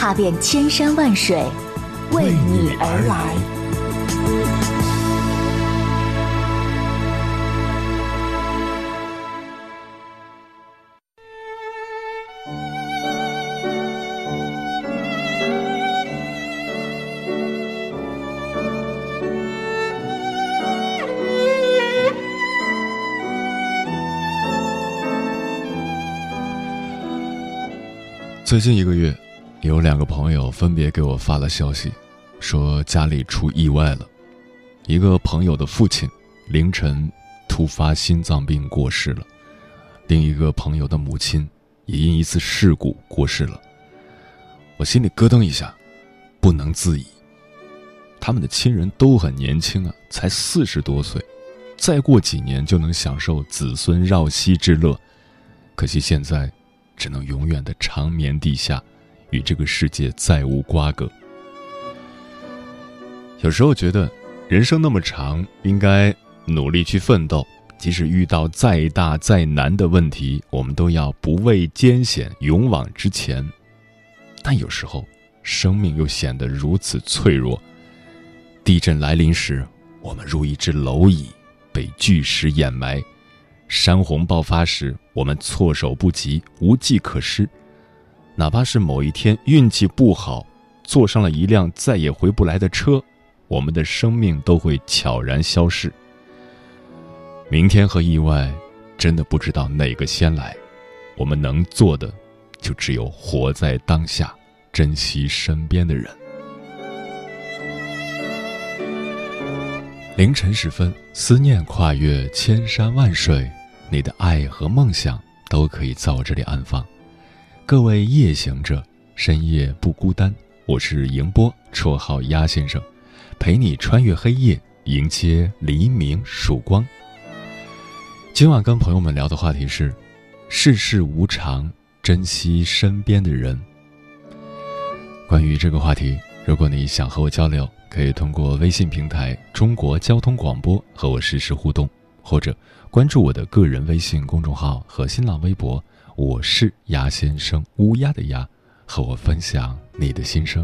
踏遍千山万水，为你而来。最近一个月，有两个朋友分别给我发了消息，说家里出意外了。一个朋友的父亲凌晨突发心脏病过世了，另一个朋友的母亲也因一次事故过世了。我心里咯噔一下，不能自已。他们的亲人都很年轻啊，才四十多岁，再过几年就能享受子孙绕膝之乐，可惜现在。只能永远的长眠地下，与这个世界再无瓜葛。有时候觉得，人生那么长，应该努力去奋斗。即使遇到再大再难的问题，我们都要不畏艰险，勇往直前。但有时候，生命又显得如此脆弱。地震来临时，我们如一只蝼蚁，被巨石掩埋。山洪爆发时，我们措手不及，无计可施。哪怕是某一天运气不好，坐上了一辆再也回不来的车，我们的生命都会悄然消逝。明天和意外，真的不知道哪个先来。我们能做的，就只有活在当下，珍惜身边的人。凌晨时分，思念跨越千山万水。你的爱和梦想都可以在我这里安放。各位夜行者，深夜不孤单。我是迎波，绰号鸭先生，陪你穿越黑夜，迎接黎明曙光。今晚跟朋友们聊的话题是：世事无常，珍惜身边的人。关于这个话题，如果你想和我交流，可以通过微信平台“中国交通广播”和我实时互动，或者。关注我的个人微信公众号和新浪微博，我是鸭先生，乌鸦的鸭，和我分享你的心声。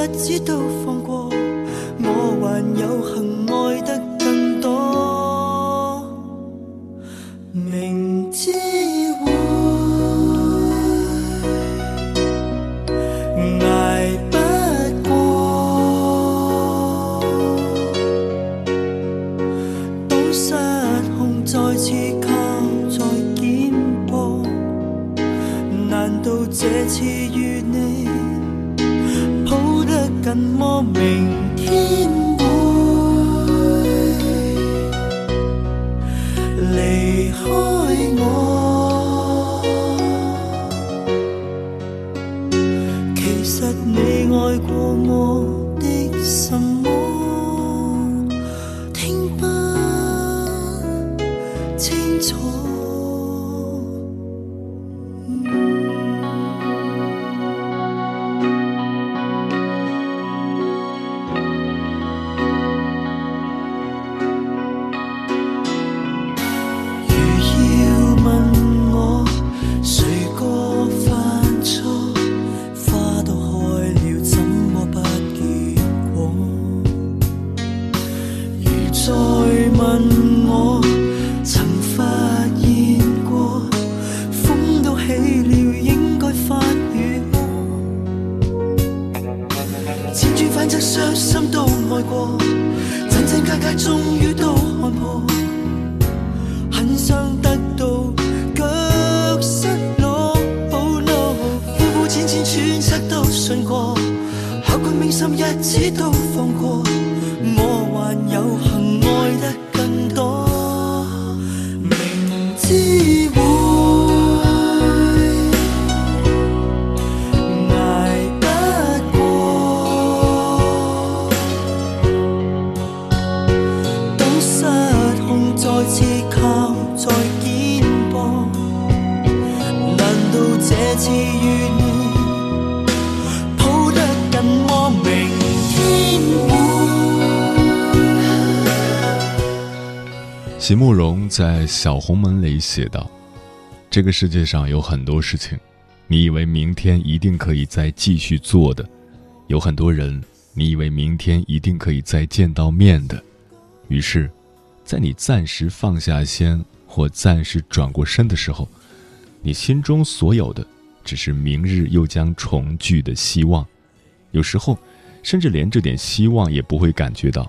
不知道。在《小红门》里写道：“这个世界上有很多事情，你以为明天一定可以再继续做的；有很多人，你以为明天一定可以再见到面的。于是，在你暂时放下心或暂时转过身的时候，你心中所有的，只是明日又将重聚的希望。有时候，甚至连这点希望也不会感觉到，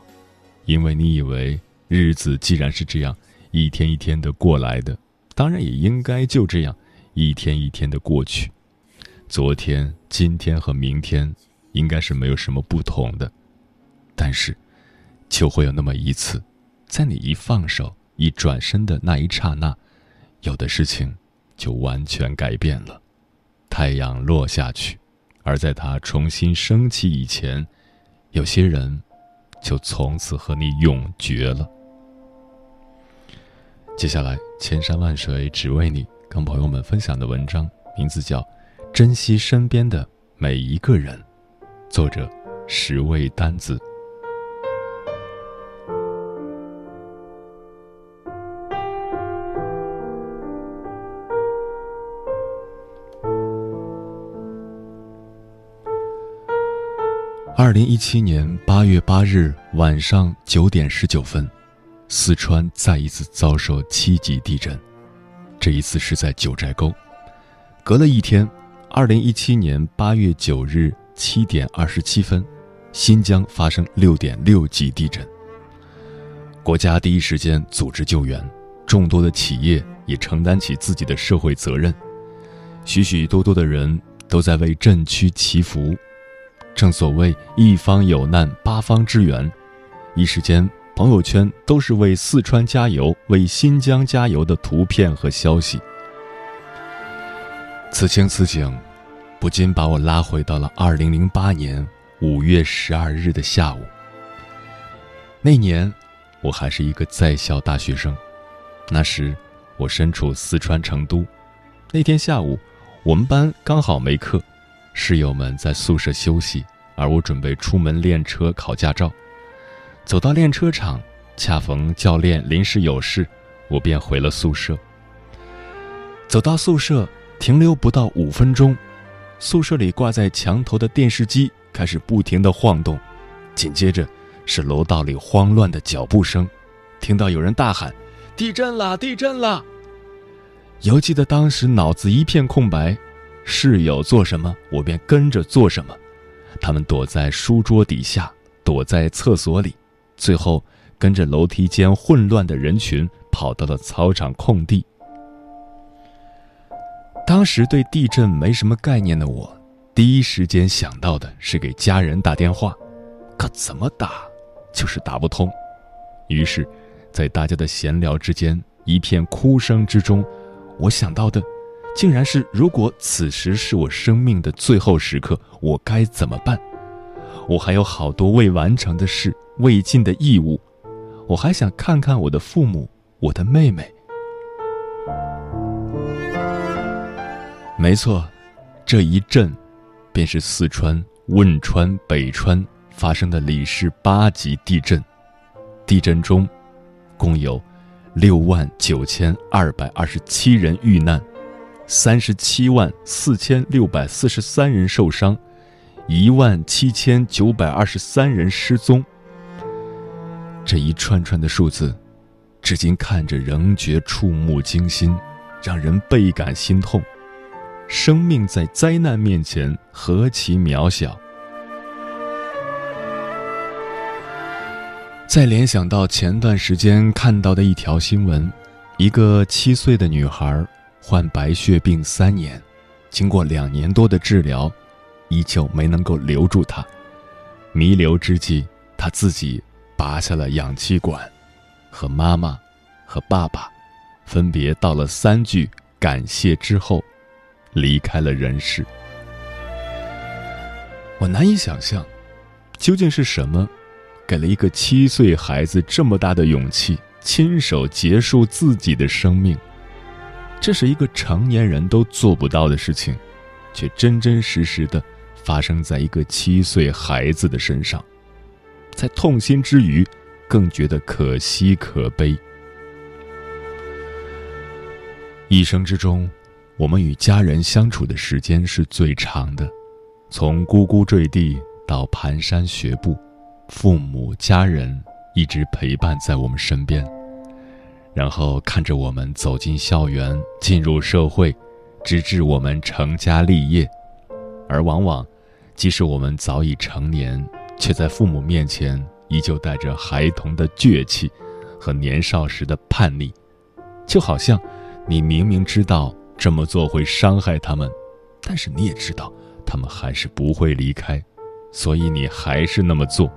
因为你以为。”日子既然是这样一天一天的过来的，当然也应该就这样一天一天的过去。昨天、今天和明天应该是没有什么不同的，但是就会有那么一次，在你一放手、一转身的那一刹那，有的事情就完全改变了。太阳落下去，而在它重新升起以前，有些人就从此和你永绝了。接下来，千山万水只为你，跟朋友们分享的文章名字叫《珍惜身边的每一个人》，作者十味单子。二零一七年八月八日晚上九点十九分。四川再一次遭受七级地震，这一次是在九寨沟。隔了一天，二零一七年八月九日七点二十七分，新疆发生六点六级地震。国家第一时间组织救援，众多的企业也承担起自己的社会责任，许许多多的人都在为震区祈福。正所谓一方有难八方支援，一时间。朋友圈都是为四川加油、为新疆加油的图片和消息。此情此景，不禁把我拉回到了二零零八年五月十二日的下午。那年，我还是一个在校大学生。那时，我身处四川成都。那天下午，我们班刚好没课，室友们在宿舍休息，而我准备出门练车考驾照。走到练车场，恰逢教练临时有事，我便回了宿舍。走到宿舍，停留不到五分钟，宿舍里挂在墙头的电视机开始不停的晃动，紧接着是楼道里慌乱的脚步声，听到有人大喊：“地震了！地震了！”犹记得当时脑子一片空白，室友做什么，我便跟着做什么。他们躲在书桌底下，躲在厕所里。最后，跟着楼梯间混乱的人群跑到了操场空地。当时对地震没什么概念的我，第一时间想到的是给家人打电话，可怎么打，就是打不通。于是，在大家的闲聊之间，一片哭声之中，我想到的，竟然是如果此时是我生命的最后时刻，我该怎么办？我还有好多未完成的事。未尽的义务，我还想看看我的父母，我的妹妹。没错，这一震，便是四川汶川北川发生的里氏八级地震。地震中，共有六万九千二百二十七人遇难，三十七万四千六百四十三人受伤，一万七千九百二十三人失踪。这一串串的数字，至今看着仍觉触目惊心，让人倍感心痛。生命在灾难面前何其渺小！再联想到前段时间看到的一条新闻，一个七岁的女孩患白血病三年，经过两年多的治疗，依旧没能够留住他。弥留之际，他自己拔下了氧气管，和妈妈和爸爸分别道了三句感谢之后，离开了人世。我难以想象，究竟是什么，给了一个七岁孩子这么大的勇气，亲手结束自己的生命。这是一个成年人都做不到的事情，却真真实实的发生在一个七岁孩子的身上。在痛心之余，更觉得可惜可悲。一生之中，我们与家人相处的时间是最长的。从呱呱坠地到蹒跚学步，父母家人一直陪伴在我们身边，然后看着我们走进校园，进入社会，直至我们成家立业。而往往，即使我们早已成年，却在父母面前依旧带着孩童的倔气和年少时的叛逆，就好像你明明知道这么做会伤害他们，但是你也知道。他们还是不会离开，所以你还是那么做。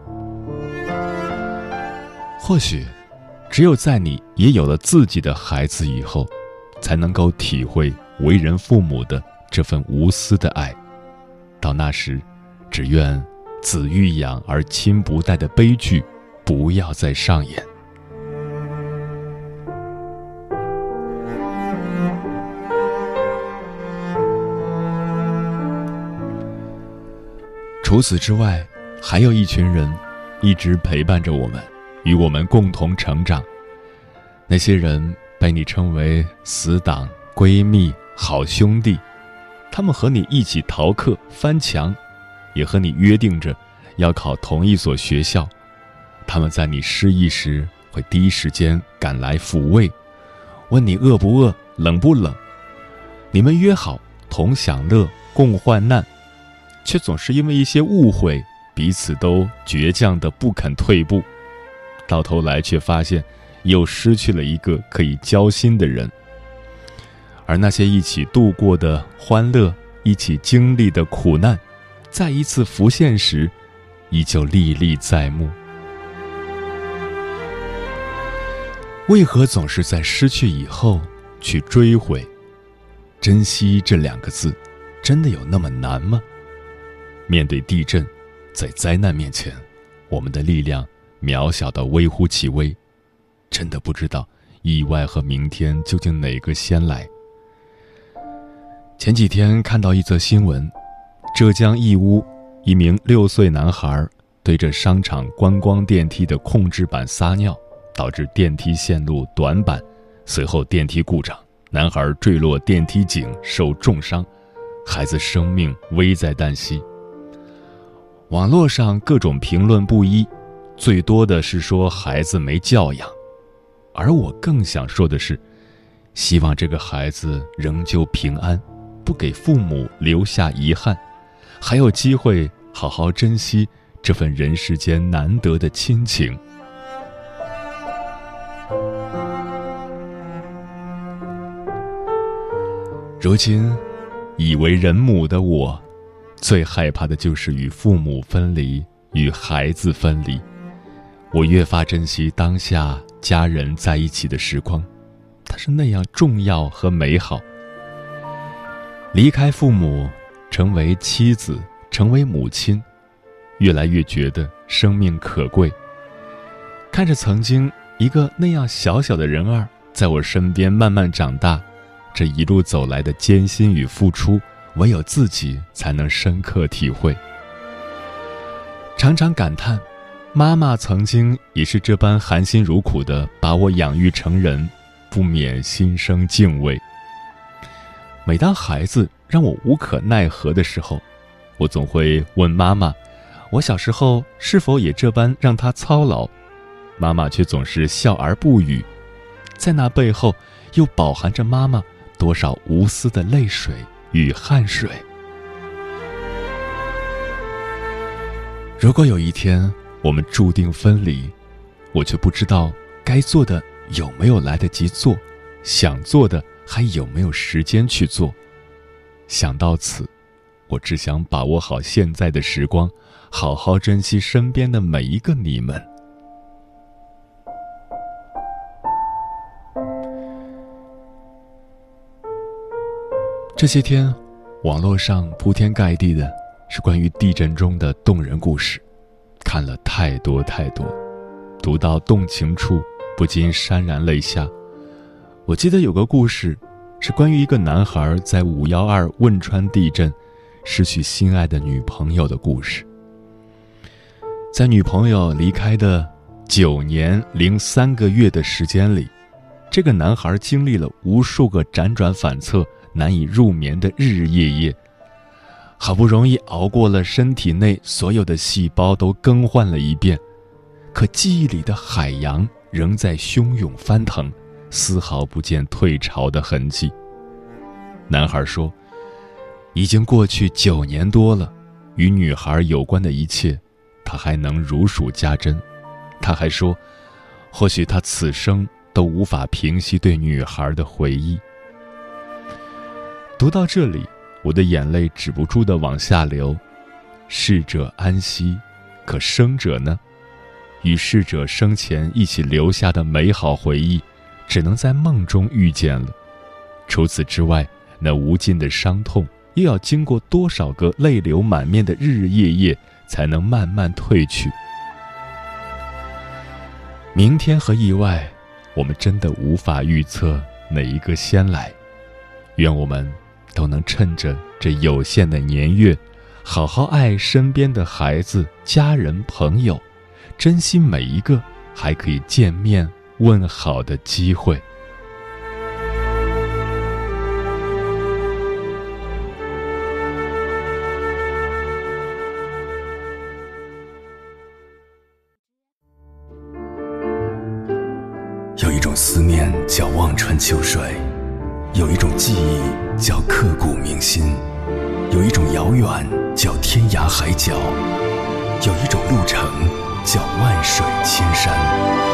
或许，只有在你也有了自己的孩子以后，才能够体会为人父母的这份无私的爱。到那时，只愿子欲养而亲不待的悲剧不要再上演。除此之外，还有一群人，一直陪伴着我们，与我们共同成长。那些人被你称为死党、闺蜜、好兄弟，他们和你一起逃课、翻墙，也和你约定着要考同一所学校。他们在你失意时会第一时间赶来抚慰，问你饿不饿、冷不冷。你们约好同享乐、共患难。却总是因为一些误会，彼此都倔强的不肯退步，到头来却发现又失去了一个可以交心的人。而那些一起度过的欢乐，一起经历的苦难，再一次浮现时，依旧历历在目。为何总是在失去以后去追悔？珍惜这两个字，真的有那么难吗？面对地震，在灾难面前，我们的力量渺小到微乎其微，真的不知道意外和明天究竟哪个先来。前几天看到一则新闻，浙江义乌一名六岁男孩对着商场观光电梯的控制板撒尿，导致电梯线路短板，随后电梯故障，男孩坠落电梯井受重伤，孩子生命危在旦夕。网络上各种评论不一，最多的是说孩子没教养，而我更想说的是，希望这个孩子仍旧平安，不给父母留下遗憾，还有机会好好珍惜这份人世间难得的亲情。如今，已为人母的我。最害怕的就是与父母分离，与孩子分离。我越发珍惜当下家人在一起的时光，它是那样重要和美好。离开父母，成为妻子，成为母亲，越来越觉得生命可贵。看着曾经一个那样小小的人儿在我身边慢慢长大，这一路走来的艰辛与付出。唯有自己才能深刻体会，常常感叹，妈妈曾经也是这般含辛茹苦的把我养育成人，不免心生敬畏。每当孩子让我无可奈何的时候，我总会问妈妈：“我小时候是否也这般让他操劳？”妈妈却总是笑而不语，在那背后，又饱含着妈妈多少无私的泪水。与汗水。如果有一天我们注定分离，我却不知道该做的有没有来得及做，想做的还有没有时间去做。想到此，我只想把握好现在的时光，好好珍惜身边的每一个你们。这些天，网络上铺天盖地的是关于地震中的动人故事，看了太多太多，读到动情处不禁潸然泪下。我记得有个故事，是关于一个男孩在五幺二汶川地震失去心爱的女朋友的故事。在女朋友离开的九年零三个月的时间里，这个男孩经历了无数个辗转反侧。难以入眠的日日夜夜，好不容易熬过了身体内所有的细胞都更换了一遍，可记忆里的海洋仍在汹涌翻腾，丝毫不见退潮的痕迹。男孩说：“已经过去九年多了，与女孩有关的一切，他还能如数家珍。”他还说：“或许他此生都无法平息对女孩的回忆。”读到这里，我的眼泪止不住的往下流。逝者安息，可生者呢？与逝者生前一起留下的美好回忆，只能在梦中遇见了。除此之外，那无尽的伤痛，又要经过多少个泪流满面的日日夜夜，才能慢慢褪去？明天和意外，我们真的无法预测哪一个先来。愿我们。都能趁着这有限的年月，好好爱身边的孩子、家人、朋友，珍惜每一个还可以见面问好的机会。有一种思念叫望穿秋水，有一种记忆。叫刻骨铭心，有一种遥远叫天涯海角，有一种路程叫万水千山。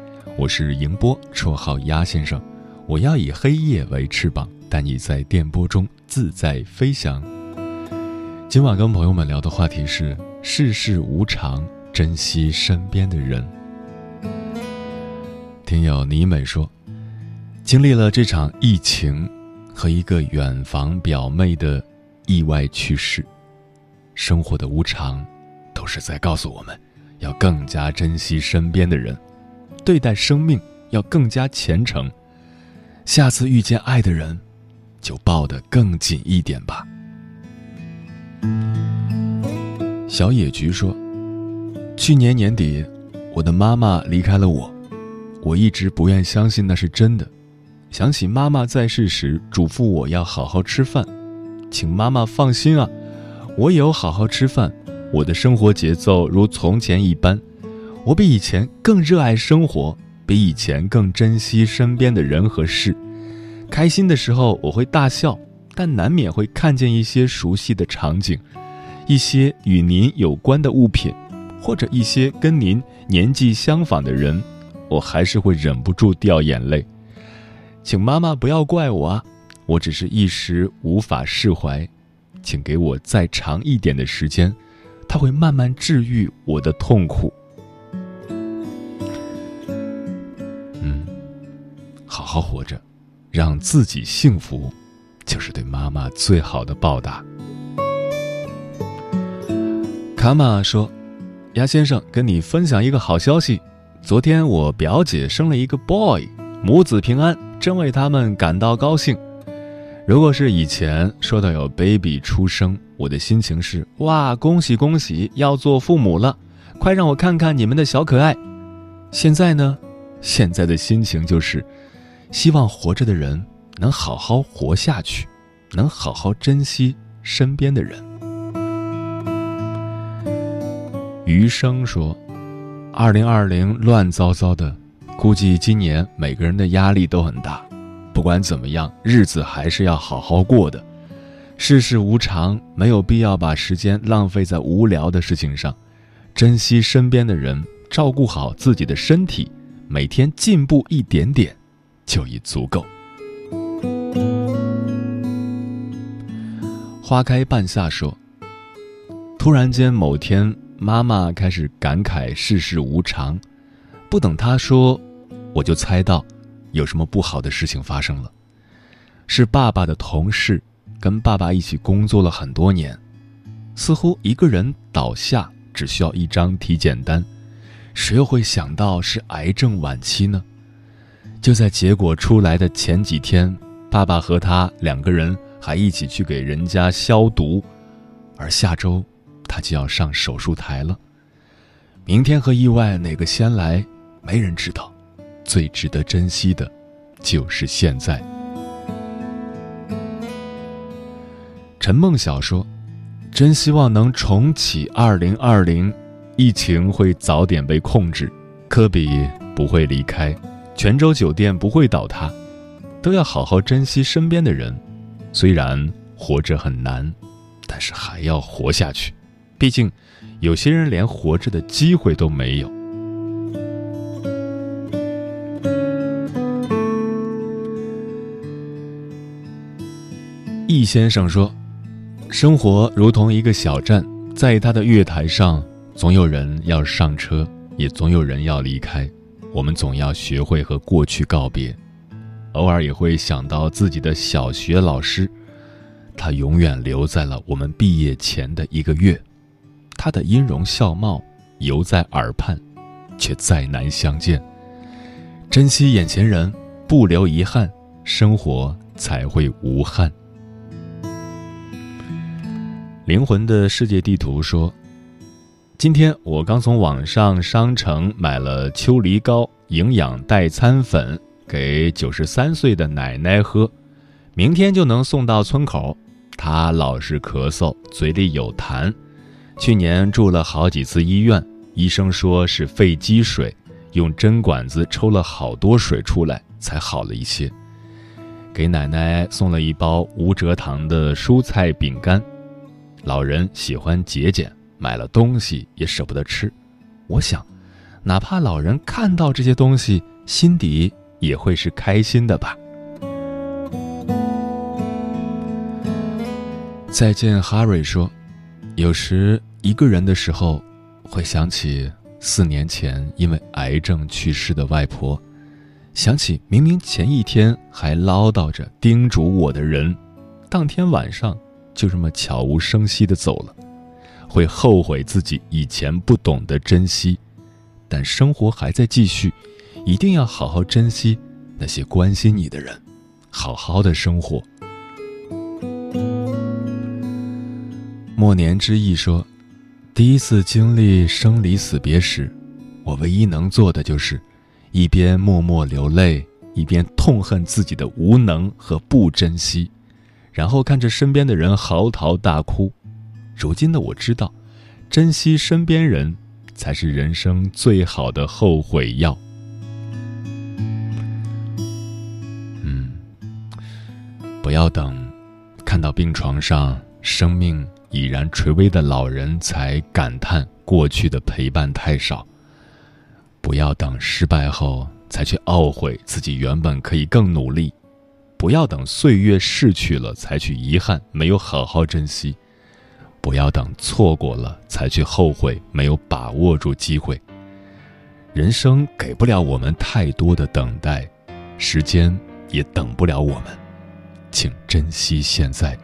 我是迎波，绰号鸭先生。我要以黑夜为翅膀，带你在电波中自在飞翔。今晚跟朋友们聊的话题是世事无常，珍惜身边的人。听友倪美说，经历了这场疫情和一个远房表妹的。意外去世，生活的无常，都是在告诉我们，要更加珍惜身边的人，对待生命要更加虔诚。下次遇见爱的人，就抱得更紧一点吧。小野菊说：“去年年底，我的妈妈离开了我，我一直不愿相信那是真的。想起妈妈在世时嘱咐我要好好吃饭。”请妈妈放心啊，我有好好吃饭，我的生活节奏如从前一般，我比以前更热爱生活，比以前更珍惜身边的人和事。开心的时候我会大笑，但难免会看见一些熟悉的场景，一些与您有关的物品，或者一些跟您年纪相仿的人，我还是会忍不住掉眼泪。请妈妈不要怪我啊。我只是一时无法释怀，请给我再长一点的时间，它会慢慢治愈我的痛苦。好好活着，让自己幸福，就是对妈妈最好的报答。卡玛说：“鸭先生，跟你分享一个好消息，昨天我表姐生了一个 boy，母子平安，真为他们感到高兴。”如果是以前说到有 baby 出生，我的心情是哇，恭喜恭喜，要做父母了，快让我看看你们的小可爱。现在呢，现在的心情就是，希望活着的人能好好活下去，能好好珍惜身边的人。余生说：“二零二零乱糟糟的，估计今年每个人的压力都很大。不管怎么样，日子还是要好好过的。世事无常，没有必要把时间浪费在无聊的事情上。珍惜身边的人，照顾好自己的身体，每天进步一点点，就已足够。”花开半夏说：“突然间，某天，妈妈开始感慨世事无常。不等她说，我就猜到，有什么不好的事情发生了。是爸爸的同事，跟爸爸一起工作了很多年，似乎一个人倒下只需要一张体检单，谁又会想到是癌症晚期呢？就在结果出来的前几天，爸爸和他两个人。”还一起去给人家消毒，而下周他就要上手术台了。明天和意外哪个先来，没人知道。最值得珍惜的，就是现在。陈梦晓说：“真希望能重启二零二零，疫情会早点被控制，科比不会离开，泉州酒店不会倒塌，都要好好珍惜身边的人。”虽然活着很难，但是还要活下去。毕竟，有些人连活着的机会都没有。易先生说：“生活如同一个小站，在他的月台上，总有人要上车，也总有人要离开。我们总要学会和过去告别。”偶尔也会想到自己的小学老师，他永远留在了我们毕业前的一个月，他的音容笑貌犹在耳畔，却再难相见。珍惜眼前人，不留遗憾，生活才会无憾。灵魂的世界地图说：“今天我刚从网上商城买了秋梨膏营养代餐粉。”给九十三岁的奶奶喝，明天就能送到村口。她老是咳嗽，嘴里有痰，去年住了好几次医院，医生说是肺积水，用针管子抽了好多水出来才好了一些。给奶奶送了一包无蔗糖的蔬菜饼干，老人喜欢节俭，买了东西也舍不得吃。我想，哪怕老人看到这些东西，心底……也会是开心的吧。再见，哈瑞说：“有时一个人的时候，会想起四年前因为癌症去世的外婆，想起明明前一天还唠叨着叮嘱我的人，当天晚上就这么悄无声息的走了，会后悔自己以前不懂得珍惜。但生活还在继续。”一定要好好珍惜那些关心你的人，好好的生活。末年之意说，第一次经历生离死别时，我唯一能做的就是，一边默默流泪，一边痛恨自己的无能和不珍惜，然后看着身边的人嚎啕大哭。如今的我知道，珍惜身边人，才是人生最好的后悔药。嗯不要等，看到病床上生命已然垂危的老人，才感叹过去的陪伴太少。不要等失败后才去懊悔自己原本可以更努力。不要等岁月逝去了才去遗憾没有好好珍惜。不要等错过了才去后悔没有把握住机会。人生给不了我们太多的等待，时间也等不了我们。请珍惜现在。